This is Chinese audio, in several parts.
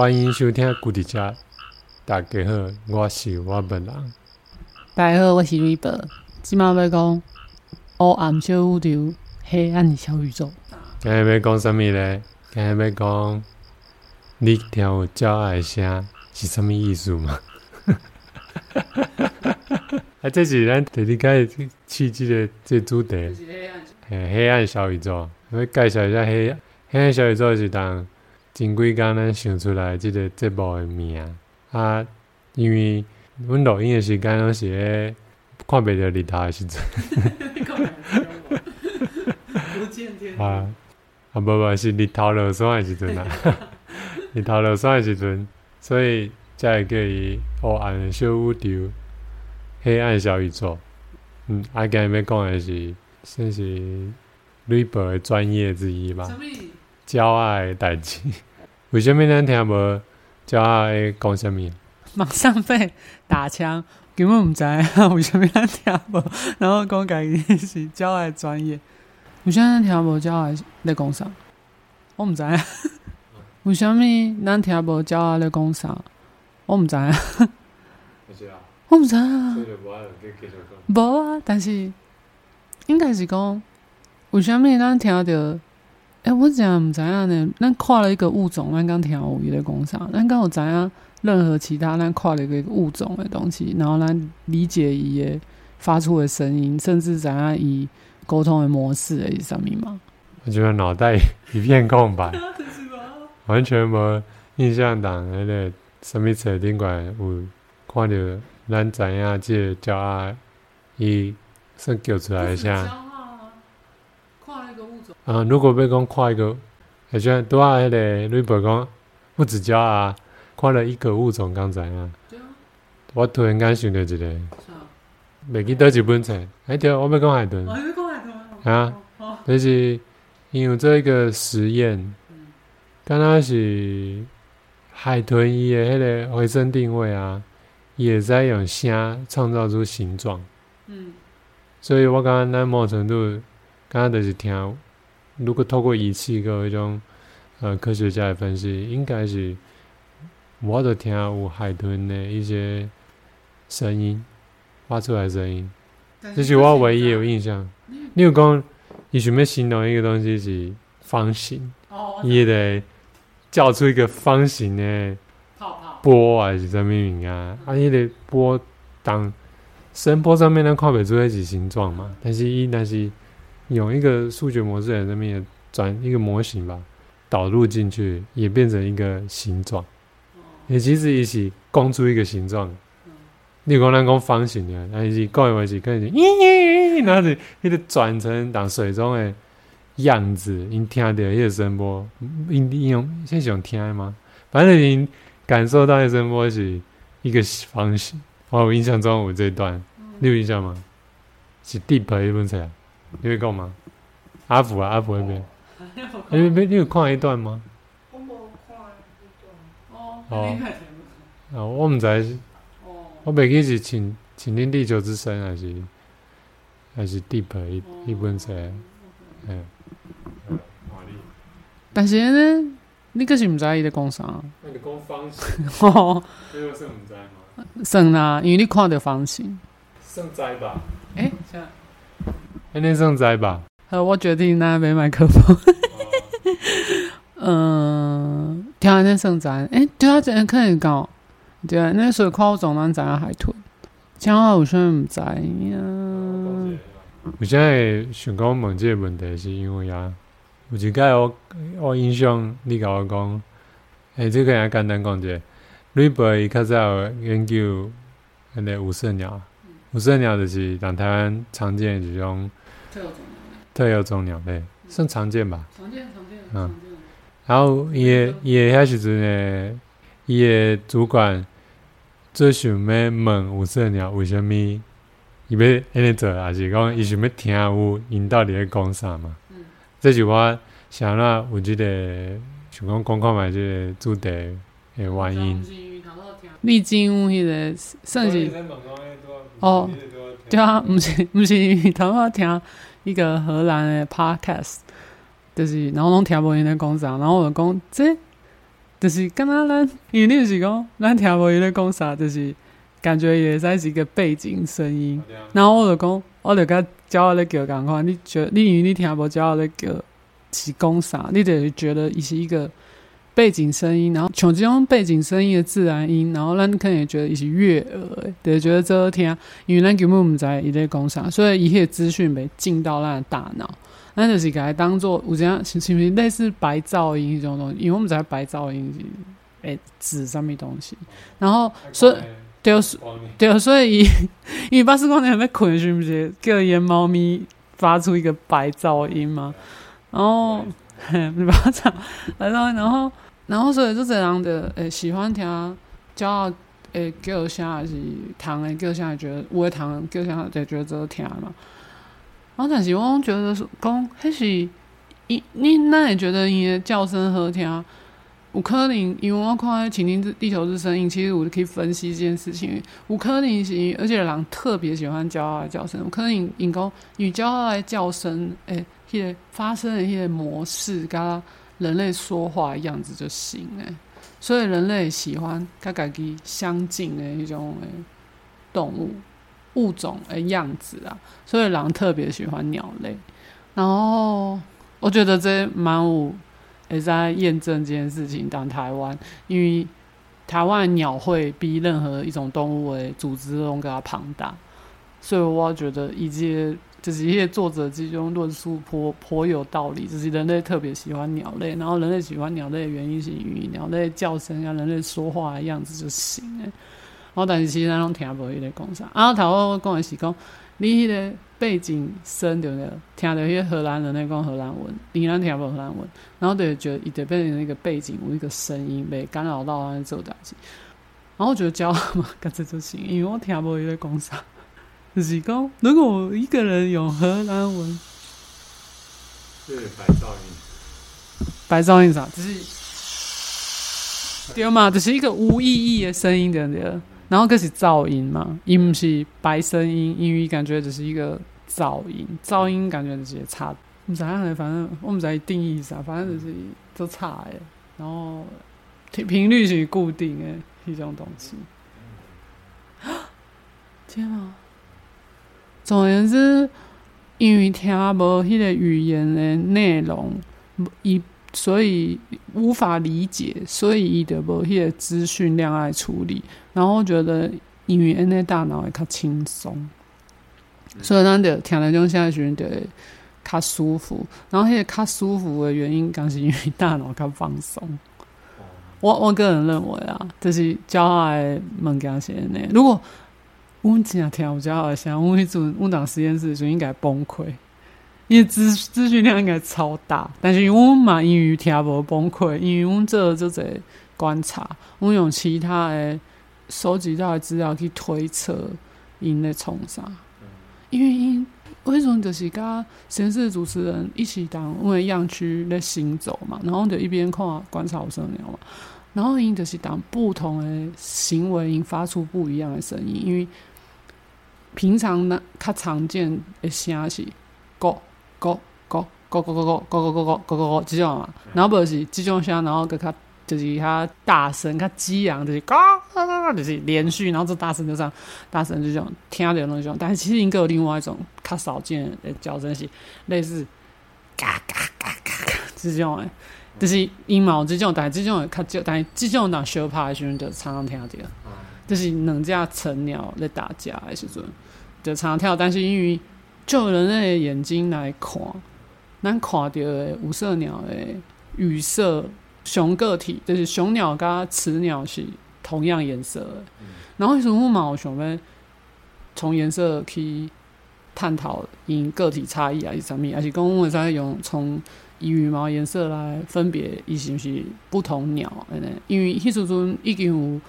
欢迎收听古迪家，大家好，我是我本人。大家好，我是瑞伯。今晚要讲黑暗小宇宙，黑暗小宇宙。今日要讲什么呢？今日要讲你听有鸟仔的声是什么意思吗？啊，这是咱第一开始起这个这主题，黑黑暗小宇宙。我要介绍一下黑黑暗小宇宙是当。前几工咱想出来即个节目的名。啊，因为阮录音的时间拢是咧看袂着日头的时阵，啊啊，无无是日头落山的时阵啊，日头落山的时阵，所以才会叫伊黑暗小宇宙，黑暗小宇宙。嗯，啊，今日要讲的是算是瑞博的专业之一吧。鸟仔的代志，为什么咱听无鸟仔讲什么？马上被打枪，根本唔知啊！为什么咱听无？然后讲家己是鸟仔专业，为什么咱听无鸟仔咧讲啥？我唔知啊！为什么咱听无鸟仔咧讲啥？我唔知啊！我唔知啊！无啊！但是应该是讲，为什么咱听到？哎、欸，我真唔知影呢。咱跨了一个物种，咱刚听有伊咧讲啥？咱刚有知影任何其他咱跨了一个物种的东西，然后咱理解伊诶发出的声音，甚至知影伊沟通的模式诶是啥物嘛？我觉得脑袋一片空白，完全无印象党迄个什么册顶管有看到咱知影即个鸟仔伊说叫出来啊，如果要讲跨一个，好像拄仔迄个瑞博讲不止鸟啊，跨了一个物种刚才啊。我突然间想到一个，袂记倒一本册，哎对，我要讲海豚。啊，就是因为做一个实验，刚刚是海豚伊的迄个回声定位啊，也在用声创造出形状。嗯，所以我刚刚在某程度，刚刚就是听。如果透过仪器跟一种呃科学家的分析，应该是我都听有海豚的一些声音发出来的声音，这是我唯一有印象。你有讲，你想要形容一个东西是方形，你也得叫出一个方形的波还是什么名啊？啊，你的波当声波上面能看不出来是形状嘛？但是伊但是。用一个数学模式在那边转一个模型吧，导入进去也变成一个形状，也其实也是供出一个形状。你讲咱讲方形的，那是讲的话是可以，咦，那是迄个转成当水中的样子，因听到迄个声波，你你用现在用听的吗？反正你感受到的声波是一个方形。我有印象中有这一段，你有印象吗？是 deep 一本册。你会讲吗？阿福啊，阿福那边，你有看一段吗？我没看一段。哦。哦。哦，我唔知。哦。我袂记是请请听地球之声还是还是 Deep 一一本册。嗯。但是呢，你可是唔知伊在讲啥？那个讲方形。哦。这个算唔知吗？算啦，因为你看到方形。算知吧。诶。今天算知吧？好，我决定拿买麦克风。嗯，听安尼算知。诶，对啊，这可能讲。对啊，那时候看我总能知影海豚。讲话有啥唔知呀？我现在想讲问这个问题，是因为啊，有一个我我印象，你甲我讲，诶，这个也简单讲者。瑞博伊较早有研究那个五色鸟，五色鸟就是咱台湾常见的一种。特有种鸟类，算常见吧。常见，常见。嗯。然后伊伊遐时阵呢，伊个主管最想要问五色鸟为什么伊要安尼做，还是讲伊想要听有因到底咧讲啥嘛？嗯。这是我想啦有这个想讲讲看嘛，即个主题的原因。历经迄个算是哦。对啊，不是不是，头我听一个荷兰的 podcast，就是然后拢听无因在讲啥，然后我就讲这就是刚刚咱，因为你是讲咱听无伊咧讲啥，就是感觉也在是一个背景声音。然后我就讲，我就甲骄傲咧叫讲话，你觉你因为你听无骄傲咧叫是讲啥，你就觉得伊是一个背景声音，然后像这种背景声音的自然音，然后咱可能也觉得伊是悦耳，对，觉得这听，因为咱根本毋知伊咧讲啥，所以一切资讯没进到咱的大脑。那就是给它当做有这样，是不是类似白噪音这种东西？因为我们知道白噪音是诶指上面东西，然后所以就是对，所以因为巴斯光年还没困，是不是？叫野猫咪发出一个白噪音嘛？然后你把它唱，然后然后然后所以就这样的诶，喜欢听叫诶叫声还是糖诶叫声，觉得我的叫声就觉得这听嘛。然后但是我觉得说，讲还是你你那也觉得伊的叫声好听，有可能因为我看《倾听地球之声音》，其实我就可以分析这件事情。有可能是，而且人特别喜欢骄傲的叫声。有可能因讲与骄傲的叫声，诶，迄个发生的迄个模式，跟人类说话的样子就行诶。所以人类喜欢跟家己相近的一种诶动物。物种的样子啊，所以狼特别喜欢鸟类。然后我觉得这蛮有也在验证这件事情。当台湾，因为台湾鸟会比任何一种动物的组织都更加庞大，所以我觉得以及就是一些作者之中论述颇颇有道理。就是人类特别喜欢鸟类，然后人类喜欢鸟类的原因是因为鸟类叫声啊，人类说话的样子就行诶。我但是其实咱拢听无伊在讲啥。啊，头我讲的是讲，你迄个背景声对不对？听到迄个荷兰人咧讲荷兰文，你咱听无荷兰文，然后就觉得伊得变成那个背景有一个声音，袂干扰到咱做代志。然后我觉得骄傲嘛，干脆就行，因为我听无伊在讲啥。就是讲，如果一个人用荷兰文，对白噪音，白噪音啥？就是对嘛，就是一个无意义的声音，对不对？然后这是噪音嘛，伊不是白声音，因为感觉只是一个噪音，噪音感觉就是差。唔知影嘞，反正我们在定义啥，反正就是都差诶。然后频率是固定诶，一种东西。天啊！总而言之，因为听无迄个语言的内容，伊。所以无法理解，所以伊得无迄个资讯量来处理。然后我觉得因为安尼大脑会较轻松，所以咱就听来种现在学得较舒服。然后迄个较舒服的原因，刚是因为大脑较放松。我我个人认为啊，就是骄傲的物件是安尼。如果阮真听有骄傲的声，阮迄阵阮当实验室就应该崩溃。因为资资讯量应该超大，但是因为我们嘛，英语听无崩溃，因为我们做这个观察，我用其他的收集到的资料去推测因在从啥。因为因为什么就是跟实验室主持人一起当因为样区在行走嘛，然后就一边看观察声鸟嘛，然后因就是当不同的行为因发出不一样的声音，因为平常呢，较常见的声是狗。咕咕咕咕咕咕咕咕咕咕咕咕咕这种嘛，然后不是这种声，然后跟它就是它大声，它激昂，就是嘎嘎嘎，就是连续，然后这大声就这样，大声就这种听到那种，但是其实应该有另外一种较少见的叫声是类似嘎嘎嘎嘎嘎这种诶，就是阴毛这种，但是这种较少，但是这种当小趴的时候就常常听到，就是两只成鸟在打架的时阵就常常听到，但是因为。就人类的眼睛来看，咱看到的五色鸟的羽色雄个体，就是雄鸟跟雌鸟是同样颜色的。嗯、然后为什么嘛？我想要从颜色去探讨因个体差异还是什么？还是讲我们在用从羽毛颜色来分别，伊是不是不同鸟？因为迄时阵已经有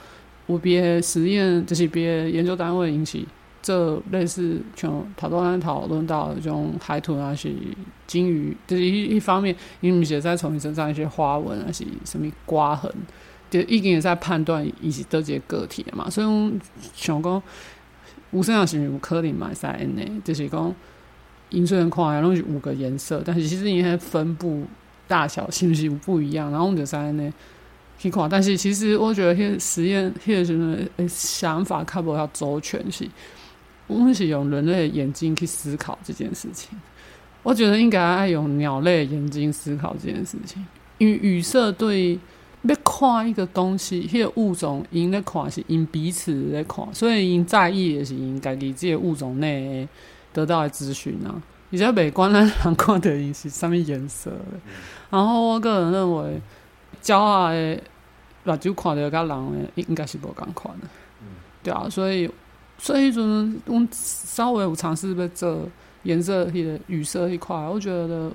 有别实验，就是别研究单位引起。这类似像讨论讨论到这种海豚啊，是鲸鱼，就是一一方面，因为是在从你身上一些花纹啊，是什么刮痕，就已经也在判断伊是得这个个体嘛。所以想讲，无色鸟是有可能买在内，就是讲，因虽然看起来拢是五个颜色，但是其实因为分布大小是不是不一样，然后我们就在内去看。但是其实我觉得，迄实验迄个什么想法，较无要周全是，我们是用人类的眼睛去思考这件事情。我觉得应该爱用鸟类的眼睛思考这件事情，因为羽色对要看一个东西，迄个物种因咧看是因彼此咧看，所以因在意的是因家己这个物种内得到的资讯啊。而且美观咱人看的因是啥物颜色的，然后我个人认为，鸟仔的目睭看到甲人诶应该是无共款的，对啊，所以所以阵阮稍微有尝试要做颜色迄个语色一块，我觉得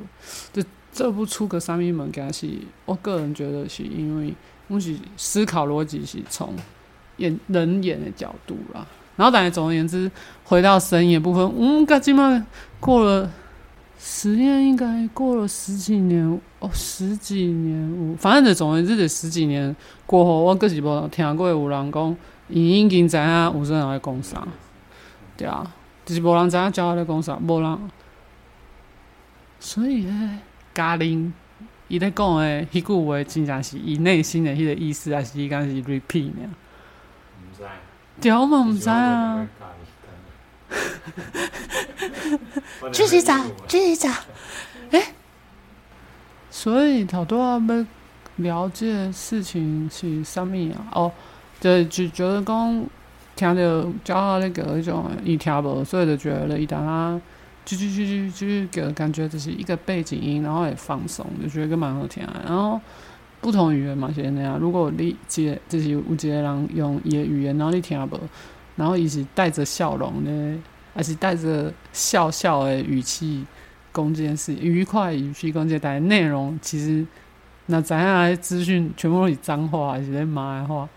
这做不出个啥物物件是，我个人觉得是因为我是思考逻辑是从眼人眼的角度啦。然后，但是总而言之，回到声音的部分，嗯，噶起码过了实验，应该过了十几年哦，十几年，反正就总而言之，这十几年过后，我个是无听过有人讲，伊已经知影有阵人来讲啥，对啊，就是无人知影鸟在讲啥，无人，所以呢，嘉玲伊在讲诶迄句话，真正是伊内心的迄个意思，还是伊讲是 repeat 呢？屌嘛，毋知啊！继续找，继续找。哎，所以好多要了解的事情是啥物啊？哦，就就觉得讲听到教那个一种伊听无，所以就觉得伊当他啾啾啾啾啾，给感觉就是一个背景音，然后也放松，就觉得蛮好听。然后。不同语言嘛，是那样。如果你接就是有一个人用伊的语言，然后你听无，然后伊是带着笑容的，还是带着笑笑的语气讲这件事，愉快语气讲这件，但内容其实那怎样的资讯全部都是脏话，还是在骂的话，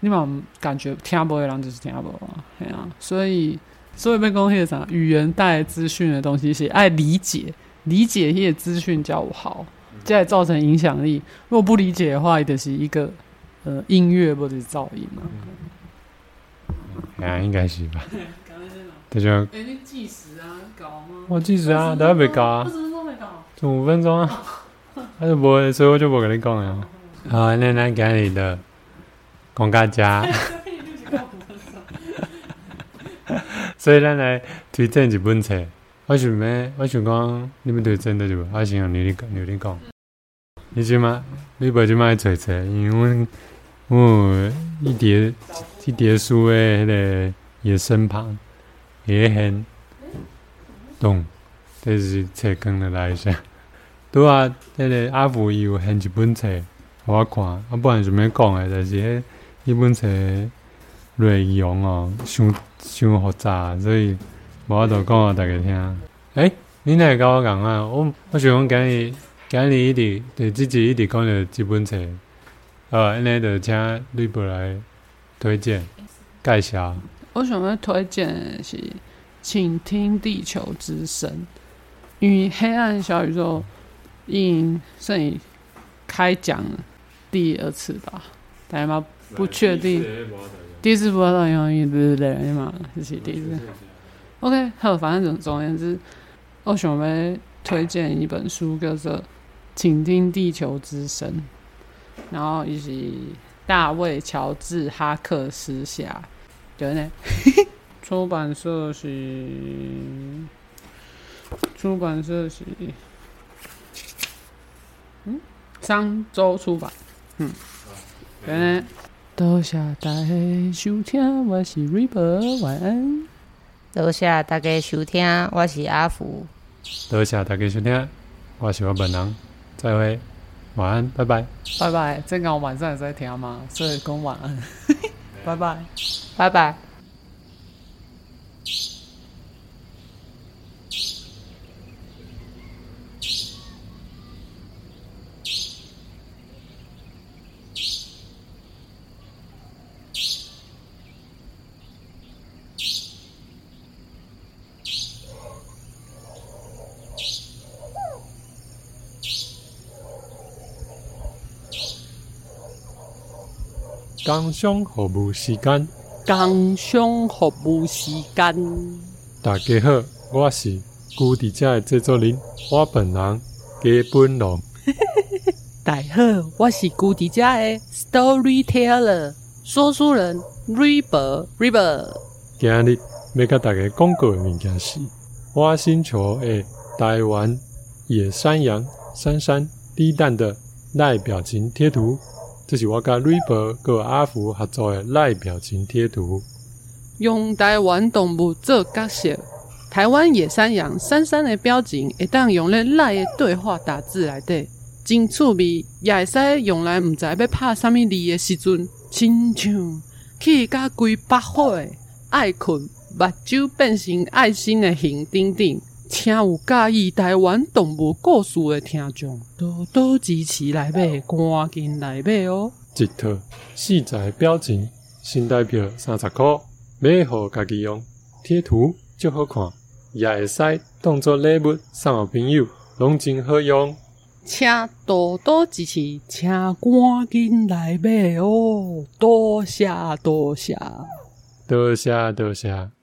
你嘛感觉听不的人就是听不啊，系啊。所以所以被讲迄个啥，语言带资讯的东西是爱理解，理解迄个资讯较好。再造成影响力。如果不理解的话，就是一个呃音乐或者是噪音嘛。啊，应该是吧。大家。哎，你计时啊？搞吗？我计时啊，大家没搞啊。二十分钟没搞。就五分钟啊。他就不会，所以我就不跟你讲了。好，那 那给你的广告家。所以咱来推荐一本册。我想咩？我想讲，你们推荐的就，我想让你你你你讲。你即马，你不即马找找，因为我我一叠一叠书诶，迄个伊身旁也很懂，这是册讲的来一下。对啊，迄个阿福伊有很一本册，互我看，啊，不然就没讲诶，但是迄一本册内容哦，伤伤复杂，所以无法度讲互大家听。诶、欸，你会甲我讲啊？我我想讲今日。今日一直对自己一直讲了几本册，呃，安尼就请吕博来推荐介绍。我想要推荐的是《请听地球之声》，因为黑暗小宇宙应剩于开讲第二次吧，大家嘛不确定。第一次播到用意对不对嘛？这是第一次。OK，好，反正总总而言之，我想要推荐一本书，叫做。请听地球之声，然后以及大卫·乔治·哈克斯下，对 呢？出版社是出版社是嗯，商周出版，嗯，对呢？多谢大家收听，我是瑞博，晚安。多谢大家收听，我是阿福。多谢大家收听，我是我本人。再会，晚安，拜拜，拜拜。正刚我晚上也在听吗？所以讲晚安，拜拜，拜拜。工商服务时间，工商服务时间。大家好，我是古迪家的制作人，我本人基本龙。大家好，我是古迪家的 Storyteller 说书人 River River。今日要甲大家讲过的物件是花星球的台湾野山羊珊珊低蛋的赖表情贴图，这是我甲 River 和阿福合作的赖表情贴图。用台湾动物做角色，台湾野山羊珊珊的表情会当用咧赖的对话打字来底，真趣味，也会使用来毋知要拍啥物字的时阵，亲像去甲规百岁爱困目睭变成爱心的形等等。请有介意台湾动物故事的听众，多多支持来买，赶紧来买哦！一套四只表情，新台票三十块。买好家己用，贴图就好看，也会使当做礼物送给朋友，拢真好用。请多多支持，请赶紧来买哦！多谢多谢，多谢多谢。